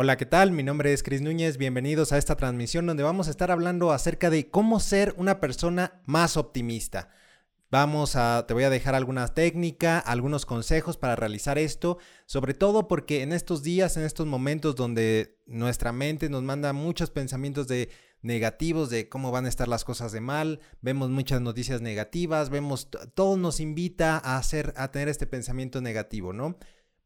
Hola, ¿qué tal? Mi nombre es Cris Núñez, bienvenidos a esta transmisión donde vamos a estar hablando acerca de cómo ser una persona más optimista. Vamos a, te voy a dejar alguna técnica, algunos consejos para realizar esto, sobre todo porque en estos días, en estos momentos donde nuestra mente nos manda muchos pensamientos de negativos de cómo van a estar las cosas de mal, vemos muchas noticias negativas, vemos todo nos invita a hacer a tener este pensamiento negativo, ¿no?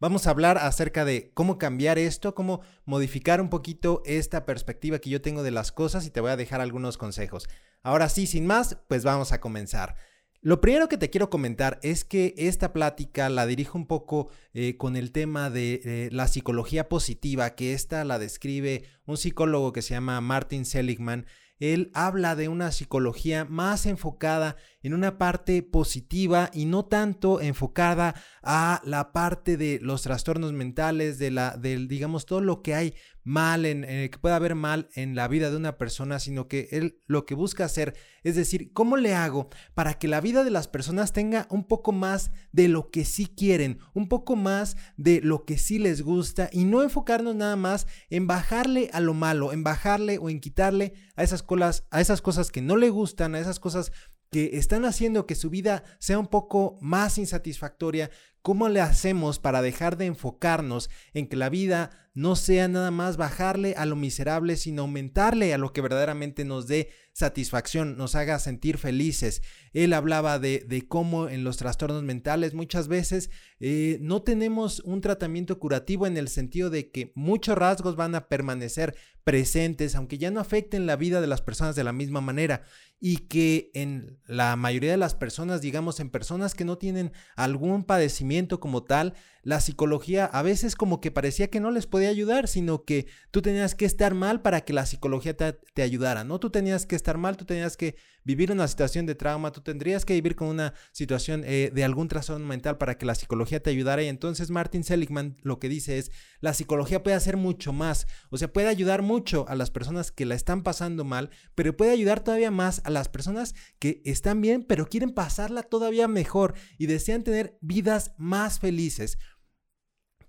Vamos a hablar acerca de cómo cambiar esto, cómo modificar un poquito esta perspectiva que yo tengo de las cosas y te voy a dejar algunos consejos. Ahora sí, sin más, pues vamos a comenzar. Lo primero que te quiero comentar es que esta plática la dirijo un poco eh, con el tema de la psicología positiva, que esta la describe un psicólogo que se llama Martin Seligman. Él habla de una psicología más enfocada en una parte positiva y no tanto enfocada a la parte de los trastornos mentales, de la, del, digamos, todo lo que hay mal, en, eh, que pueda haber mal en la vida de una persona, sino que él lo que busca hacer es decir, ¿cómo le hago para que la vida de las personas tenga un poco más de lo que sí quieren, un poco más de lo que sí les gusta y no enfocarnos nada más en bajarle a lo malo, en bajarle o en quitarle a esas, colas, a esas cosas que no le gustan, a esas cosas que están haciendo que su vida sea un poco más insatisfactoria, ¿cómo le hacemos para dejar de enfocarnos en que la vida no sea nada más bajarle a lo miserable, sino aumentarle a lo que verdaderamente nos dé satisfacción, nos haga sentir felices. Él hablaba de, de cómo en los trastornos mentales muchas veces eh, no tenemos un tratamiento curativo en el sentido de que muchos rasgos van a permanecer presentes, aunque ya no afecten la vida de las personas de la misma manera y que en la mayoría de las personas, digamos en personas que no tienen algún padecimiento como tal, la psicología a veces como que parecía que no les podía ayudar, sino que tú tenías que estar mal para que la psicología te, ayudara, ¿no? Tú tenías que estar mal, tú tenías que vivir una situación de trauma, tú tendrías que vivir con una situación eh, de algún trastorno mental para que la psicología te ayudara. Y entonces Martin Seligman lo que dice es, la psicología puede hacer mucho más, o sea, puede ayudar mucho a las personas que la están pasando mal, pero puede ayudar todavía más a las personas que están bien, pero quieren pasarla todavía mejor y desean tener vidas más felices.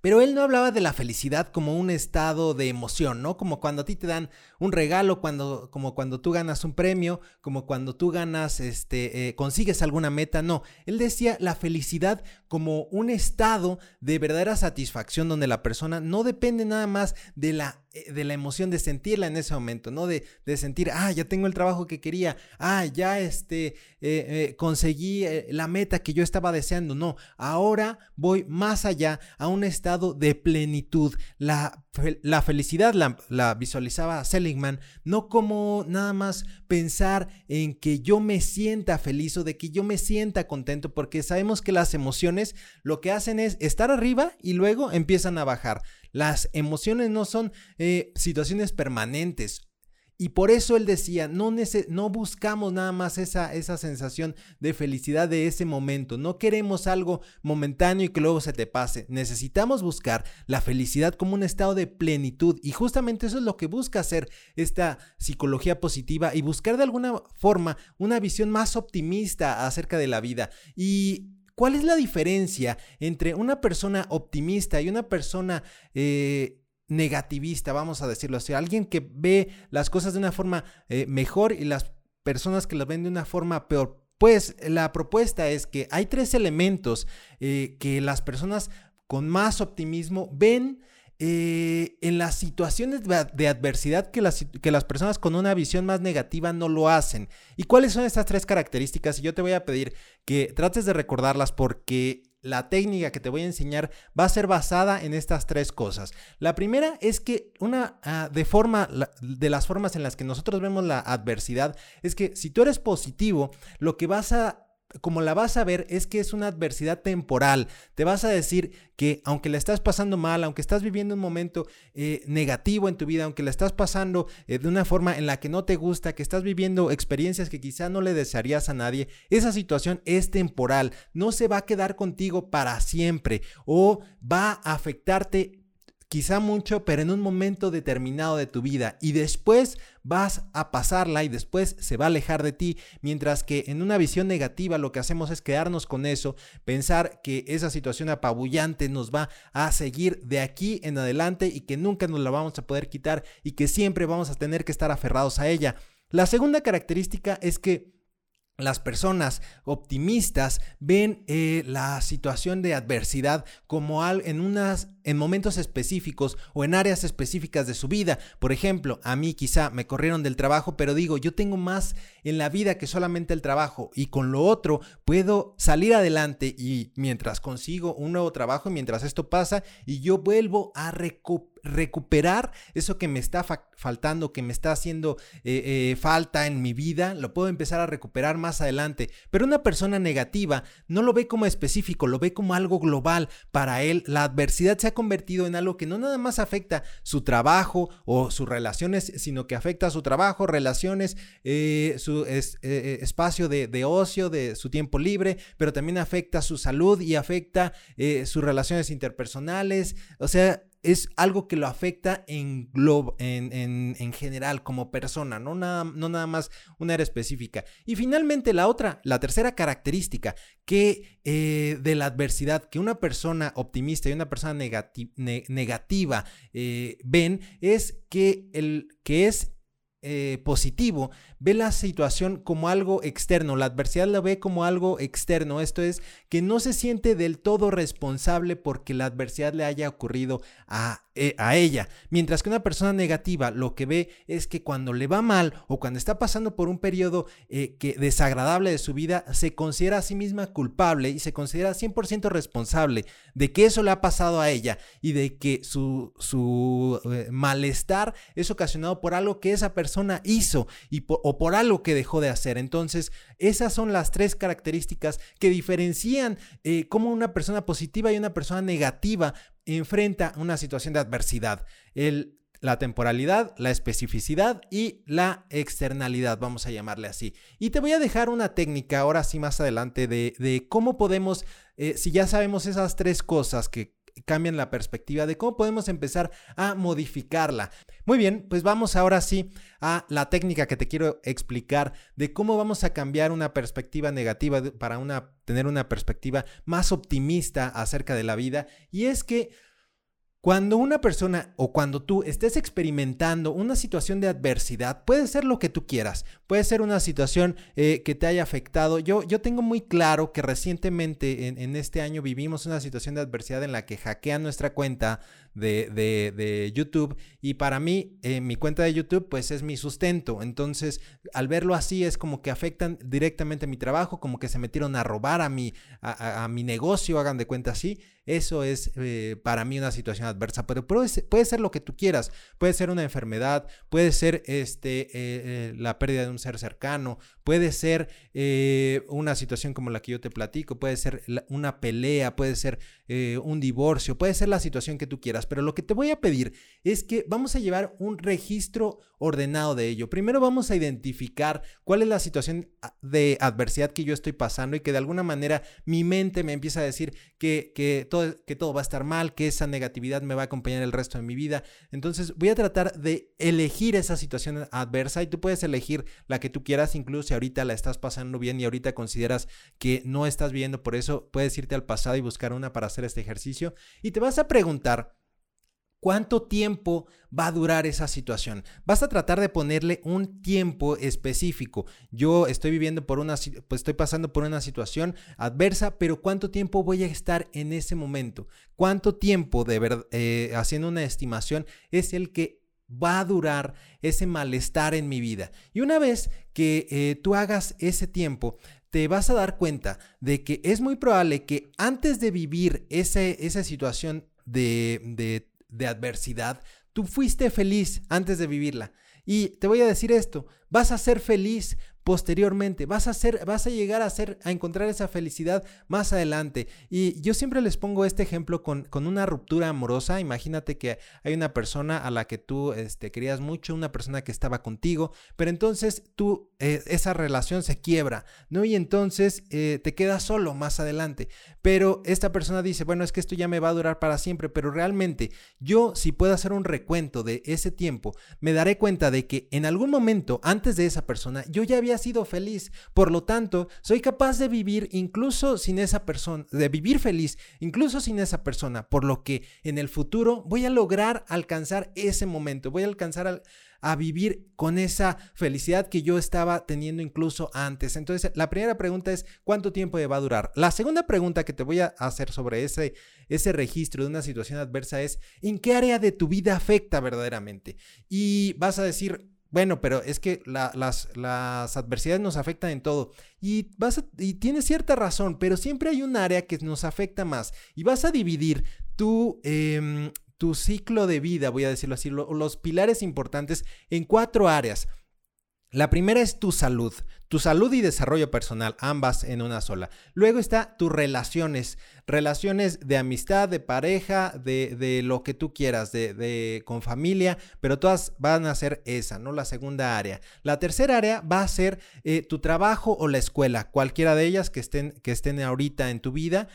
Pero él no hablaba de la felicidad como un estado de emoción, ¿no? Como cuando a ti te dan un regalo, cuando, como cuando tú ganas un premio, como cuando tú ganas, este, eh, consigues alguna meta, no. Él decía la felicidad como un estado de verdadera satisfacción donde la persona no depende nada más de la de la emoción de sentirla en ese momento, ¿no? De, de sentir, ah, ya tengo el trabajo que quería, ah, ya este, eh, eh, conseguí la meta que yo estaba deseando, no, ahora voy más allá a un estado de plenitud. La, la felicidad la, la visualizaba Seligman, no como nada más pensar en que yo me sienta feliz o de que yo me sienta contento, porque sabemos que las emociones lo que hacen es estar arriba y luego empiezan a bajar. Las emociones no son eh, situaciones permanentes. Y por eso él decía, no, no buscamos nada más esa, esa sensación de felicidad de ese momento, no queremos algo momentáneo y que luego se te pase, necesitamos buscar la felicidad como un estado de plenitud y justamente eso es lo que busca hacer esta psicología positiva y buscar de alguna forma una visión más optimista acerca de la vida. Y ¿Cuál es la diferencia entre una persona optimista y una persona eh, negativista, vamos a decirlo así? Alguien que ve las cosas de una forma eh, mejor y las personas que las ven de una forma peor. Pues la propuesta es que hay tres elementos eh, que las personas con más optimismo ven eh, en las situaciones de adversidad que las, que las personas con una visión más negativa no lo hacen. ¿Y cuáles son estas tres características? Y yo te voy a pedir que trates de recordarlas porque la técnica que te voy a enseñar va a ser basada en estas tres cosas. La primera es que una ah, de forma de las formas en las que nosotros vemos la adversidad es que si tú eres positivo, lo que vas a como la vas a ver es que es una adversidad temporal. Te vas a decir que aunque la estás pasando mal, aunque estás viviendo un momento eh, negativo en tu vida, aunque la estás pasando eh, de una forma en la que no te gusta, que estás viviendo experiencias que quizá no le desearías a nadie, esa situación es temporal. No se va a quedar contigo para siempre o va a afectarte quizá mucho, pero en un momento determinado de tu vida y después vas a pasarla y después se va a alejar de ti, mientras que en una visión negativa lo que hacemos es quedarnos con eso, pensar que esa situación apabullante nos va a seguir de aquí en adelante y que nunca nos la vamos a poder quitar y que siempre vamos a tener que estar aferrados a ella. La segunda característica es que las personas optimistas ven eh, la situación de adversidad como al, en unas en momentos específicos o en áreas específicas de su vida. Por ejemplo, a mí quizá me corrieron del trabajo, pero digo, yo tengo más en la vida que solamente el trabajo y con lo otro puedo salir adelante y mientras consigo un nuevo trabajo, mientras esto pasa y yo vuelvo a recuperar eso que me está faltando, que me está haciendo eh, eh, falta en mi vida, lo puedo empezar a recuperar más adelante. Pero una persona negativa no lo ve como específico, lo ve como algo global. Para él, la adversidad se ha convertido en algo que no nada más afecta su trabajo o sus relaciones, sino que afecta a su trabajo, relaciones, eh, su espacio de, de, ocio, de su tiempo libre, pero también afecta su salud y afecta sus relaciones interpersonales. O sea, es algo que lo afecta en, en, en, general como persona, no nada, no nada más una área específica. Y finalmente la otra, la tercera característica que eh, de la adversidad que una persona optimista y una persona negativa eh, ven es que, el, que es eh, positivo ve la situación como algo externo, la adversidad la ve como algo externo, esto es que no se siente del todo responsable porque la adversidad le haya ocurrido a, eh, a ella, mientras que una persona negativa lo que ve es que cuando le va mal o cuando está pasando por un periodo eh, que, desagradable de su vida, se considera a sí misma culpable y se considera 100% responsable de que eso le ha pasado a ella y de que su, su eh, malestar es ocasionado por algo que esa persona hizo y por, por algo que dejó de hacer. Entonces, esas son las tres características que diferencian eh, cómo una persona positiva y una persona negativa enfrenta una situación de adversidad. La temporalidad, la especificidad y la externalidad, vamos a llamarle así. Y te voy a dejar una técnica ahora sí más adelante de, cómo podemos, eh, si ya sabemos esas tres cosas que cambian la perspectiva de cómo podemos empezar a modificarla. Muy bien, pues vamos ahora sí a la técnica que te quiero explicar de cómo vamos a cambiar una perspectiva negativa para una, tener una perspectiva más optimista acerca de la vida. Y es que cuando una persona o cuando tú estés experimentando una situación de adversidad, puede ser lo que tú quieras, puede ser una situación eh, que te haya afectado. Yo, yo tengo muy claro que recientemente en, en, este año vivimos una situación de adversidad en la que hackean nuestra cuenta de, YouTube y para mí eh, mi cuenta de YouTube pues es mi sustento. Entonces al verlo así es como que afectan directamente mi trabajo, como que se metieron a robar a mi, a, mi negocio, hagan de cuenta así. Eso es eh, para mí una situación adversa, pero puede ser, puede ser, lo que tú quieras. Puede ser una enfermedad, puede ser este, eh, la pérdida de un ser cercano, puede ser una situación como la que yo te platico, puede ser una pelea, puede ser un divorcio, puede ser la situación que tú quieras pero lo que te voy a pedir es que vamos a llevar un registro ordenado de ello. Primero vamos a identificar cuál es la situación de adversidad que yo estoy pasando y que de alguna manera mi mente me empieza a decir que, que, todo, que todo va a estar mal, que esa negatividad me va a acompañar el resto de mi vida. Entonces voy a tratar de elegir esa situación adversa y tú puedes elegir la que tú quieras, incluso si ahorita la estás pasando bien y ahorita consideras que no estás viendo, por eso puedes irte al pasado y buscar una para hacer este ejercicio y te vas a preguntar ¿Cuánto tiempo va a durar esa situación? Vas a tratar de ponerle un tiempo específico. Yo estoy viviendo por una, pues estoy pasando por una situación adversa, pero ¿cuánto tiempo voy a estar en ese momento? ¿Cuánto tiempo eh, haciendo una estimación es el que va a durar ese malestar en mi vida? Y una vez que eh, tú hagas ese tiempo, te vas a dar cuenta de que es muy probable que antes de vivir ese, esa situación de de adversidad, tú fuiste feliz antes de vivirla. Y te voy a decir esto, vas a ser feliz posteriormente, vas a hacer, vas a llegar a hacer, a encontrar esa felicidad más adelante. Y yo siempre les pongo este ejemplo con, con una ruptura amorosa. Imagínate que hay una persona a la que tú este, querías mucho, una persona que estaba contigo, pero entonces tú, eh, esa relación se quiebra, ¿no? Y entonces eh, te quedas solo más adelante. Pero esta persona dice, bueno, es que esto ya me va a durar para siempre, pero realmente yo si puedo hacer un recuento de ese tiempo, me daré cuenta de que en algún momento antes de esa persona yo ya había sido feliz. Por lo tanto, soy capaz de vivir incluso sin esa persona, de vivir feliz incluso sin esa persona, por lo que en el futuro voy a lograr alcanzar ese momento, voy a alcanzar a vivir con esa felicidad que yo estaba teniendo incluso antes. Entonces, la primera pregunta es, ¿cuánto tiempo va a durar? La segunda pregunta que te voy a hacer sobre ese, ese registro de una situación adversa es, ¿en qué área de tu vida afecta verdaderamente? Y vas a decir, bueno, pero es que las, las, adversidades nos afectan en todo. Y, vas y tienes cierta razón, pero siempre hay un área que nos afecta más. Y vas a dividir tu, em, tu ciclo de vida, voy a decirlo así, los pilares importantes en cuatro áreas. La primera es tu salud, tu salud y desarrollo personal, ambas en una sola. Luego está tus relaciones, relaciones de amistad, de pareja, de, lo que tú quieras, de, con familia, pero todas van a ser esa, ¿no? La segunda área. La tercera área va a ser eh, tu trabajo o la escuela, cualquiera de ellas que estén, que estén ahorita en tu vida.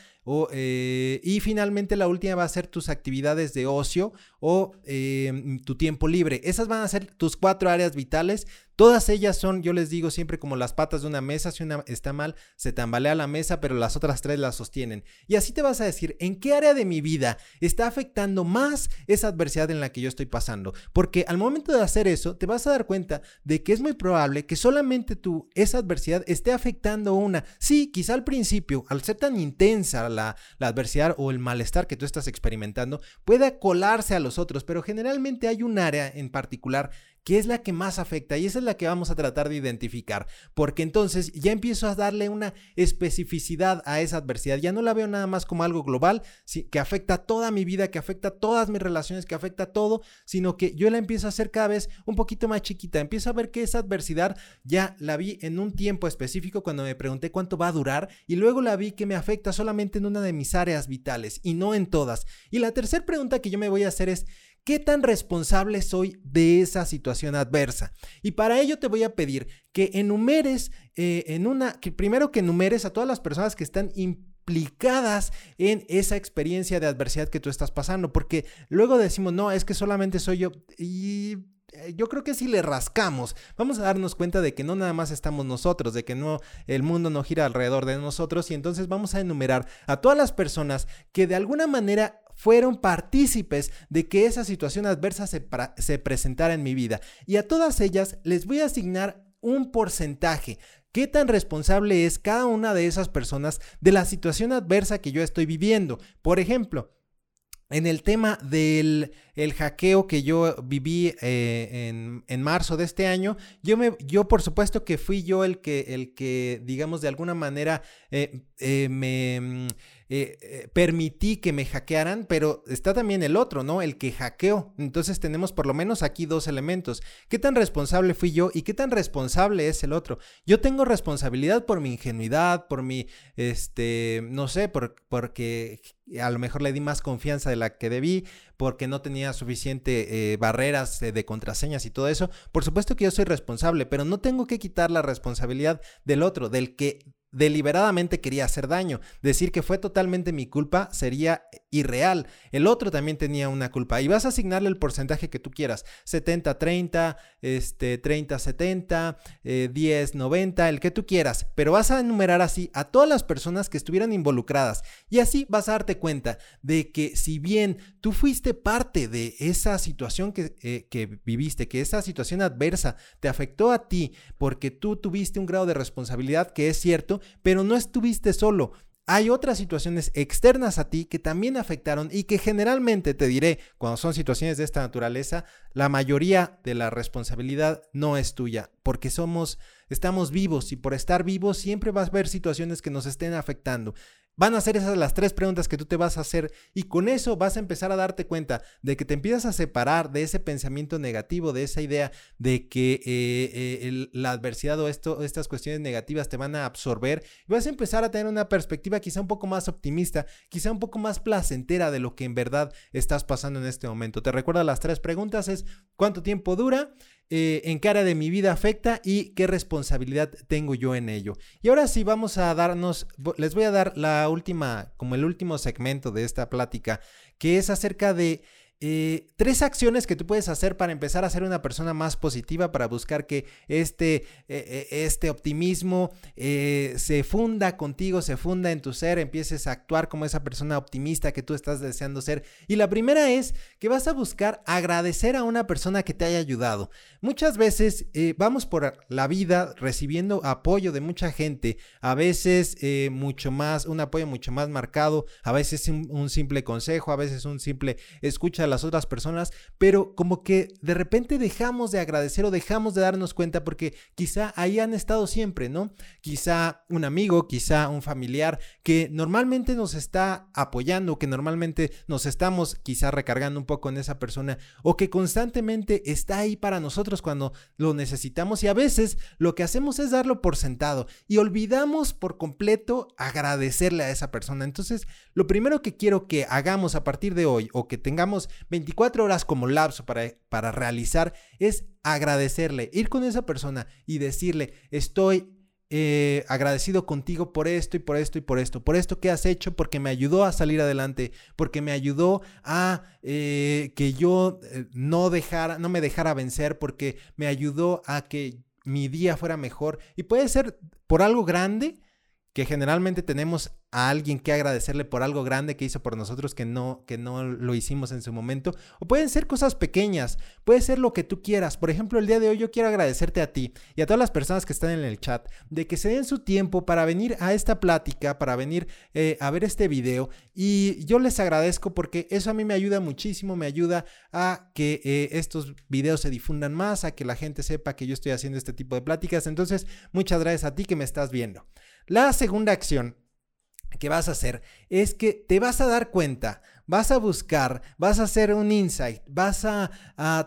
Eh, y finalmente la última va a ser tus actividades de ocio o em, tu tiempo libre. Esas van a ser tus cuatro áreas vitales. Todas ellas son, yo les digo siempre, como las patas de una mesa. Si una está mal, se tambalea la mesa, pero las otras tres la sostienen. Y así te vas a decir, ¿en qué área de mi vida está afectando más esa adversidad en la que yo estoy pasando? Porque al momento de hacer eso, te vas a dar cuenta de que es muy probable que solamente tú, esa adversidad, esté afectando una. Sí, quizá al principio, al ser tan intensa la, la adversidad o el malestar que tú estás experimentando, pueda colarse a los otros, pero generalmente hay un área en particular que es la que más afecta y esa es la que vamos a tratar de identificar, porque entonces ya empiezo a darle una especificidad a esa adversidad, ya no la veo nada más como algo global, que afecta toda mi vida, que afecta todas mis relaciones, que afecta todo, sino que yo la empiezo a hacer cada vez un poquito más chiquita, empiezo a ver que esa adversidad ya la vi en un tiempo específico cuando me pregunté cuánto va a durar y luego la vi que me afecta solamente en una de mis áreas vitales y no en todas. Y la tercera pregunta que yo me voy a hacer es, ¿Qué tan responsable soy de esa situación adversa? Y para ello te voy a pedir que enumeres eh, en una, que primero que enumeres a todas las personas que están implicadas en esa experiencia de adversidad que tú estás pasando, porque luego decimos, no, es que solamente soy yo y yo creo que si le rascamos, vamos a darnos cuenta de que no nada más estamos nosotros, de que no el mundo no gira alrededor de nosotros y entonces vamos a enumerar a todas las personas que de alguna manera fueron partícipes de que esa situación adversa se, presentara en mi vida. Y a todas ellas les voy a asignar un porcentaje. ¿Qué tan responsable es cada una de esas personas de la situación adversa que yo estoy viviendo? Por ejemplo, en el tema del el hackeo que yo viví eh, en, marzo de este año, yo, me, yo por supuesto que fui yo el que, el que digamos, de alguna manera eh, eh, me mm, permití que me hackearan, pero está también el otro, ¿no? El que hackeó. Entonces tenemos por lo menos aquí dos elementos. ¿Qué tan responsable fui yo y qué tan responsable es el otro? Yo tengo responsabilidad por mi ingenuidad, por mi, este, no sé, por, porque a lo mejor le di más confianza de la que debí, porque no tenía suficiente eh, barreras de contraseñas y todo eso. Por supuesto que yo soy responsable, pero no tengo que quitar la responsabilidad del otro, del que deliberadamente quería hacer daño. Decir que fue totalmente mi culpa sería irreal. El otro también tenía una culpa y vas a asignarle el porcentaje que tú quieras. 70-30, este, 30-70, 10-90, eh, el que tú quieras. Pero vas a enumerar así a todas las personas que estuvieran involucradas. Y así vas a darte cuenta de que si bien tú fuiste parte de esa situación que, eh, que viviste, que esa situación adversa te afectó a ti porque tú tuviste un grado de responsabilidad que es cierto, pero no estuviste solo. Hay otras situaciones externas a ti que también afectaron y que generalmente te diré, cuando son situaciones de esta naturaleza, la mayoría de la responsabilidad no es tuya, porque somos, estamos vivos y por estar vivos siempre vas a haber situaciones que nos estén afectando. Van a ser esas las tres preguntas que tú te vas a hacer y con eso vas a empezar a darte cuenta de que te empiezas a separar de ese pensamiento negativo, de esa idea de que eh, eh, la adversidad o esto, estas cuestiones negativas te van a absorber y vas a empezar a tener una perspectiva quizá un poco más optimista, quizá un poco más placentera de lo que en verdad estás pasando en este momento. Te recuerdo las tres preguntas es ¿cuánto tiempo dura? Eh, en área de mi vida afecta y qué responsabilidad tengo yo en ello. Y ahora sí vamos a darnos, les voy a dar la última, como el último segmento de esta plática, que es acerca de eh, tres acciones que tú puedes hacer para empezar a ser una persona más positiva, para buscar que este, eh, eh, este optimismo se funda contigo, se funda en tu ser, empieces a actuar como esa persona optimista que tú estás deseando ser. Y la primera es que vas a buscar agradecer a una persona que te haya ayudado. Muchas veces vamos por la vida recibiendo apoyo de mucha gente, a veces mucho más, un apoyo mucho más marcado, a veces un, un simple consejo, a veces un simple escucha las otras personas, pero como que de repente dejamos de agradecer o dejamos de darnos cuenta porque quizá ahí han estado siempre, ¿no? Quizá un amigo, quizá un familiar que normalmente nos está apoyando, que normalmente nos estamos quizá recargando un poco en esa persona o que constantemente está ahí para nosotros cuando lo necesitamos y a veces lo que hacemos es darlo por sentado y olvidamos por completo agradecerle a esa persona. Entonces, lo primero que quiero que hagamos a partir de hoy o que tengamos 24 horas como lapso para, para realizar es agradecerle, ir con esa persona y decirle, estoy eh, agradecido contigo por esto y por esto y por esto, por esto que has hecho, porque me ayudó a salir adelante, porque me ayudó a eh, que yo eh, no dejara, no me dejara vencer, porque me ayudó a que mi día fuera mejor. Y puede ser por algo grande que generalmente tenemos a alguien que agradecerle por algo grande que hizo por nosotros que no, que no lo hicimos en su momento. O pueden ser cosas pequeñas, puede ser lo que tú quieras. Por ejemplo, el día de hoy yo quiero agradecerte a ti y a todas las personas que están en el chat de que se den su tiempo para venir a esta plática, para venir eh, a ver este video. Y yo les agradezco porque eso a mí me ayuda muchísimo, me ayuda a que eh, estos videos se difundan más, a que la gente sepa que yo estoy haciendo este tipo de pláticas. Entonces, muchas gracias a ti que me estás viendo. La segunda acción que vas a hacer es que te vas a dar cuenta, vas a buscar, vas a hacer un insight, vas a,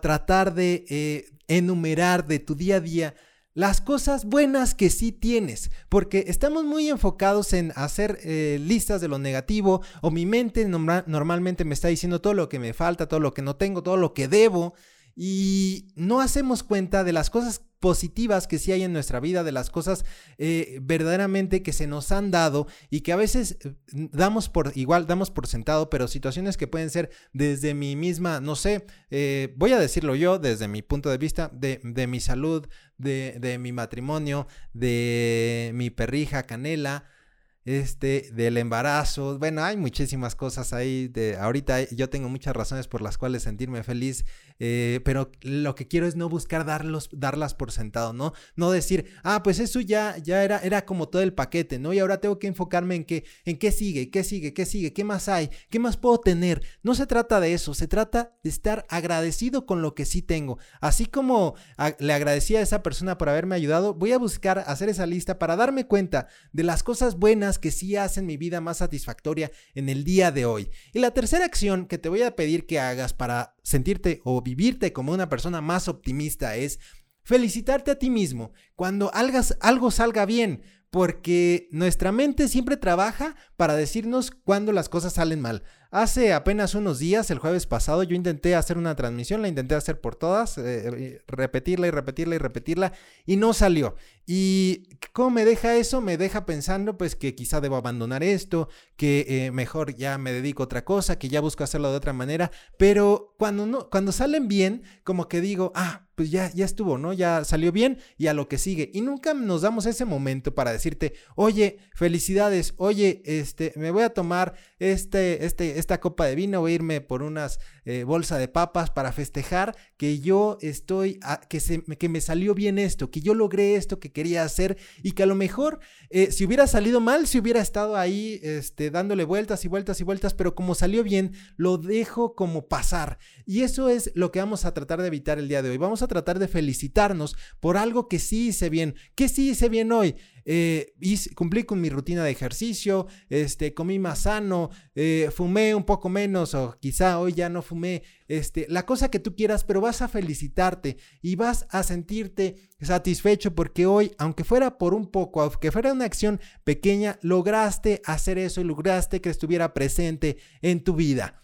tratar de eh, enumerar de tu día a día las cosas buenas que sí tienes, porque estamos muy enfocados en hacer eh, listas de lo negativo o mi mente normalmente me está diciendo todo lo que me falta, todo lo que no tengo, todo lo que debo y no hacemos cuenta de las cosas positivas que sí hay en nuestra vida, de las cosas eh, verdaderamente que se nos han dado y que a veces eh, damos por, igual damos por sentado, pero situaciones que pueden ser desde mi misma, no sé, eh, voy a decirlo yo, desde mi punto de vista, de, de mi salud, de, de mi matrimonio, de mi perrija Canela, este, del embarazo. Bueno, hay muchísimas cosas ahí. De, ahorita yo tengo muchas razones por las cuales sentirme feliz, eh, pero lo que quiero es no buscar darlos, darlas por sentado, ¿no? No decir, ah, pues eso ya, ya era, era como todo el paquete, ¿no? Y ahora tengo que enfocarme en qué, en qué sigue, qué sigue, qué sigue, qué más hay, qué más puedo tener. No se trata de eso, se trata de estar agradecido con lo que sí tengo. Así como le agradecí a esa persona por haberme ayudado, voy a buscar hacer esa lista para darme cuenta de las cosas buenas que sí hacen mi vida más satisfactoria en el día de hoy. Y la tercera acción que te voy a pedir que hagas para sentirte o vivirte como una persona más optimista es felicitarte a ti mismo cuando algo salga bien, porque nuestra mente siempre trabaja para decirnos cuando las cosas salen mal. Hace apenas unos días, el jueves pasado, yo intenté hacer una transmisión, la intenté hacer por todas, eh, repetirla y repetirla y repetirla, y no salió. ¿Y cómo me deja eso? Me deja pensando pues que quizá debo abandonar esto, que eh, mejor ya me dedico a otra cosa, que ya busco hacerlo de otra manera, pero cuando, no, cuando salen bien, como que digo, ah, pues ya, ya estuvo, ¿no? Ya salió bien y a lo que sigue. Y nunca nos damos ese momento para decirte, oye, felicidades, oye, este, me voy a tomar este, este, esta copa de vino, voy a irme por unas eh, bolsa de papas para festejar que yo estoy, que, se, que me salió bien esto, que yo logré esto que quería hacer y que a lo mejor eh, si hubiera salido mal, si hubiera estado ahí este, dándole vueltas y vueltas y vueltas, pero como salió bien, lo dejo como pasar. Y eso es lo que vamos a tratar de evitar el día de hoy. Vamos a tratar de felicitarnos por algo que sí hice bien. ¿Qué sí hice bien hoy? Eh, cumplí con mi rutina de ejercicio, este, comí más sano, fumé un poco menos o quizá hoy ya no fumé, este, la cosa que tú quieras, pero vas a felicitarte y vas a sentirte satisfecho porque hoy, aunque fuera por un poco, aunque fuera una acción pequeña, lograste hacer eso y lograste que estuviera presente en tu vida.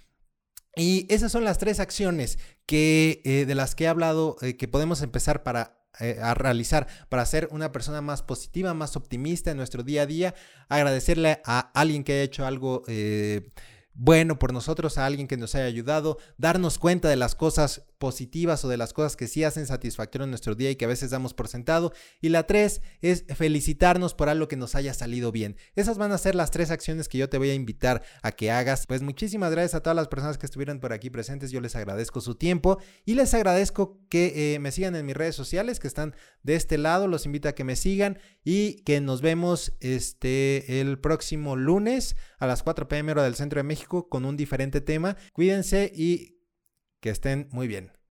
Y esas son las tres acciones que, eh, de las que he hablado que podemos empezar para eh, a realizar para ser una persona más positiva, más optimista en nuestro día a día. Agradecerle a alguien que haya hecho algo eh, bueno por nosotros, a alguien que nos haya ayudado, darnos cuenta de las cosas positivas o de las cosas que sí hacen satisfactorio en nuestro día y que a veces damos por sentado. Y la tres es felicitarnos por algo que nos haya salido bien. Esas van a ser las tres acciones que yo te voy a invitar a que hagas. Pues muchísimas gracias a todas las personas que estuvieron por aquí presentes. Yo les agradezco su tiempo y les agradezco que eh, me sigan en mis redes sociales que están de este lado. Los invito a que me sigan y que nos vemos este el próximo lunes a las 4 pm hora del centro de México con un diferente tema. Cuídense y que estén muy bien.